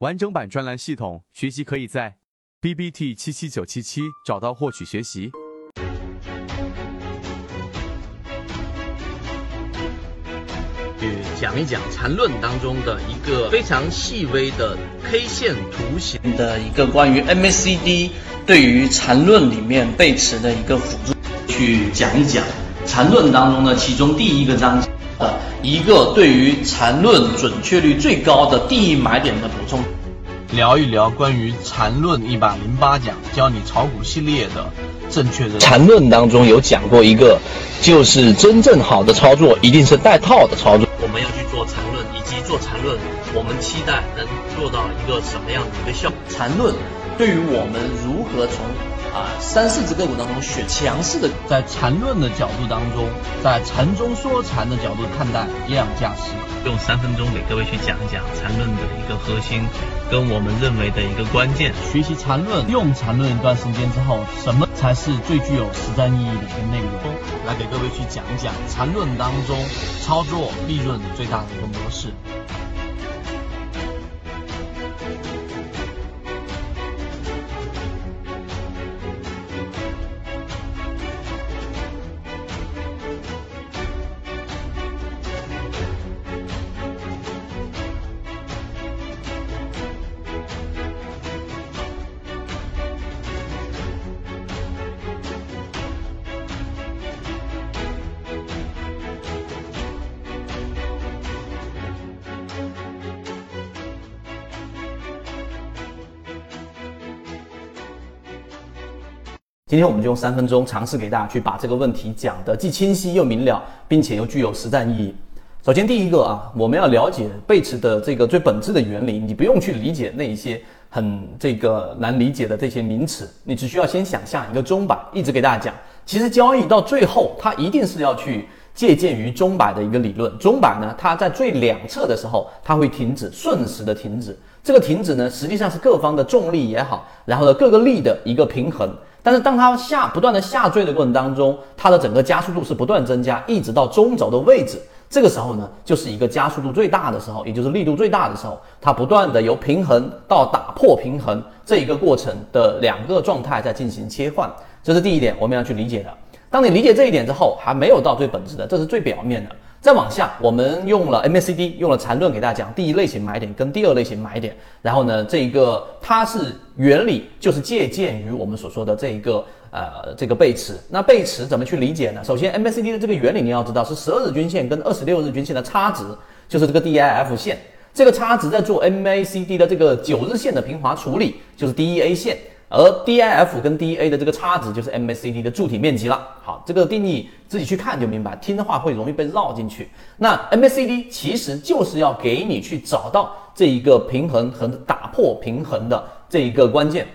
完整版专栏系统学习可以在 B B T 七七九七七找到获取学习。去讲一讲缠论当中的一个非常细微的 K 线图形。的一个关于 MACD 对于缠论里面背驰的一个辅助，去讲一讲缠论当中的其中第一个章节的一个对于缠论准确率最高的第一买点的补充，聊一聊关于缠论一百零八讲教你炒股系列的正确的缠论当中有讲过一个，就是真正好的操作一定是带套的操作。我们要去做缠论，以及做缠论，我们期待能做到一个什么样的一个效果？缠论对于我们如何从啊三四只个股当中选强势的，在缠论的角度当中，在缠中说禅的角度看待量价时，用三分钟给各位去讲一讲缠论的一个核心，跟我们认为的一个关键。学习缠论，用缠论一段时间之后，什么才是最具有实战意义的一个内容？来给各位去讲一讲缠论当中操作利润最大的一个模式。今天我们就用三分钟尝试给大家去把这个问题讲得既清晰又明了，并且又具有实战意义。首先，第一个啊，我们要了解背驰的这个最本质的原理，你不用去理解那一些很这个难理解的这些名词，你只需要先想象一个钟摆，一直给大家讲，其实交易到最后，它一定是要去借鉴于钟摆的一个理论。钟摆呢，它在最两侧的时候，它会停止，瞬时的停止。这个停止呢，实际上是各方的重力也好，然后呢各个力的一个平衡。但是当它下不断的下坠的过程当中，它的整个加速度是不断增加，一直到中轴的位置，这个时候呢，就是一个加速度最大的时候，也就是力度最大的时候，它不断的由平衡到打破平衡这一个过程的两个状态在进行切换，这是第一点我们要去理解的。当你理解这一点之后，还没有到最本质的，这是最表面的。再往下，我们用了 MACD，用了缠论给大家讲第一类型买点跟第二类型买点。然后呢，这一个它是原理就是借鉴于我们所说的这一个呃这个背驰。那背驰怎么去理解呢？首先 MACD 的这个原理你要知道是十二日均线跟二十六日均线的差值，就是这个 DIF 线。这个差值在做 MACD 的这个九日线的平滑处理，就是 DEA 线。而 DIF 跟 DA 的这个差值就是 MACD 的柱体面积了。好，这个定义自己去看就明白，听的话会容易被绕进去。那 MACD 其实就是要给你去找到这一个平衡和打破平衡的这一个关键。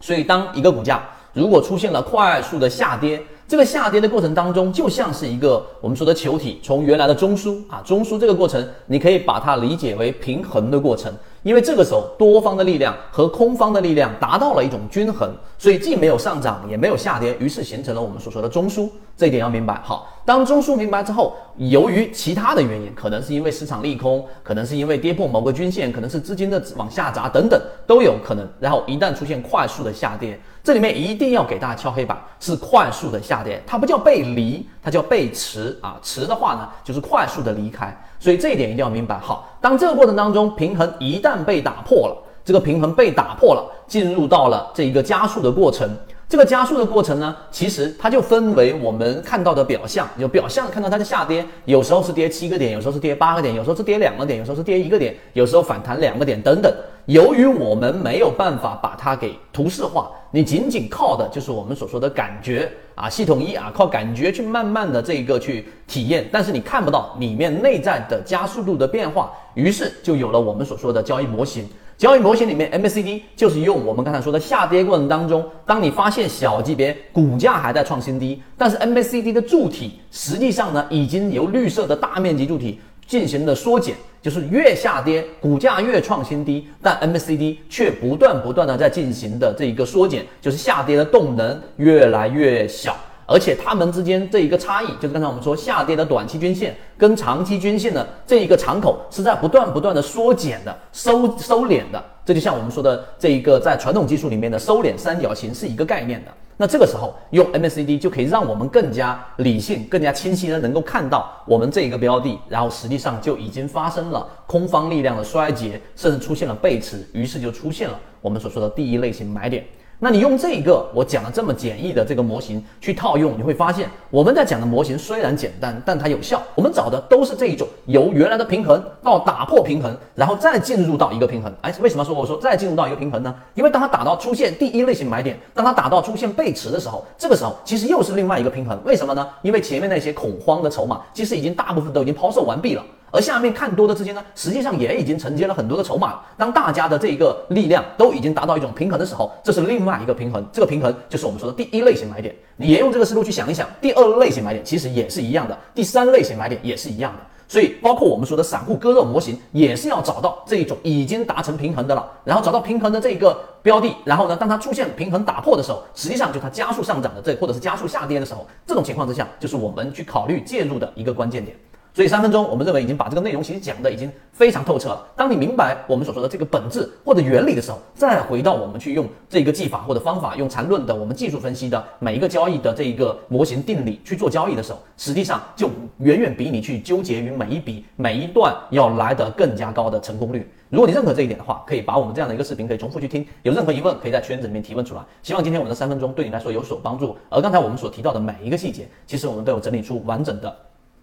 所以，当一个股价如果出现了快速的下跌，这个下跌的过程当中，就像是一个我们说的球体从原来的中枢啊，中枢这个过程，你可以把它理解为平衡的过程。因为这个时候多方的力量和空方的力量达到了一种均衡，所以既没有上涨也没有下跌，于是形成了我们所说的中枢。这一点要明白。好，当中枢明白之后，由于其他的原因，可能是因为市场利空，可能是因为跌破某个均线，可能是资金的往下砸等等都有可能。然后一旦出现快速的下跌，这里面一定要给大家敲黑板，是快速的下跌，它不叫背离，它叫背驰啊。驰的话呢，就是快速的离开。所以这一点一定要明白。好，当这个过程当中平衡一旦被打破了，这个平衡被打破了，进入到了这一个加速的过程。这个加速的过程呢，其实它就分为我们看到的表象，有表象看到它的下跌，有时候是跌七个点，有时候是跌八个点，有时候是跌两个点，有时候是跌一个点，有时候反弹两个点等等。由于我们没有办法把它给图示化，你仅仅靠的就是我们所说的感觉啊，系统一啊，靠感觉去慢慢的这一个去体验，但是你看不到里面内在的加速度的变化，于是就有了我们所说的交易模型。交易模型里面，MACD 就是用我们刚才说的下跌过程当中，当你发现小级别股价还在创新低，但是 MACD 的柱体实际上呢，已经由绿色的大面积柱体进行了缩减，就是越下跌股价越创新低，但 MACD 却不断不断的在进行的这一个缩减，就是下跌的动能越来越小。而且它们之间这一个差异，就是刚才我们说下跌的短期均线跟长期均线的这一个敞口是在不断不断的缩减的、收收敛的。这就像我们说的这一个在传统技术里面的收敛三角形是一个概念的。那这个时候用 MACD 就可以让我们更加理性、更加清晰的能够看到我们这一个标的，然后实际上就已经发生了空方力量的衰竭，甚至出现了背驰，于是就出现了我们所说的第一类型买点。那你用这个我讲的这么简易的这个模型去套用，你会发现我们在讲的模型虽然简单，但它有效。我们找的都是这一种由原来的平衡到打破平衡，然后再进入到一个平衡。哎，为什么说我说再进入到一个平衡呢？因为当它打到出现第一类型买点，当它打到出现背驰的时候，这个时候其实又是另外一个平衡。为什么呢？因为前面那些恐慌的筹码其实已经大部分都已经抛售完毕了。而下面看多的资金呢，实际上也已经承接了很多的筹码。当大家的这一个力量都已经达到一种平衡的时候，这是另外一个平衡。这个平衡就是我们说的第一类型买点。你也用这个思路去想一想，第二类型买点其实也是一样的，第三类型买点也是一样的。所以，包括我们说的散户割肉模型，也是要找到这一种已经达成平衡的了，然后找到平衡的这一个标的，然后呢，当它出现平衡打破的时候，实际上就它加速上涨的这，或者是加速下跌的时候，这种情况之下，就是我们去考虑介入的一个关键点。所以三分钟，我们认为已经把这个内容其实讲的已经非常透彻了。当你明白我们所说的这个本质或者原理的时候，再回到我们去用这个技法或者方法，用缠论的我们技术分析的每一个交易的这一个模型定理去做交易的时候，实际上就远远比你去纠结于每一笔每一段要来得更加高的成功率。如果你认可这一点的话，可以把我们这样的一个视频可以重复去听。有任何疑问，可以在圈子里面提问出来。希望今天我们的三分钟对你来说有所帮助。而刚才我们所提到的每一个细节，其实我们都有整理出完整的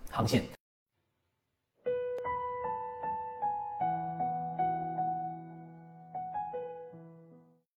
航线。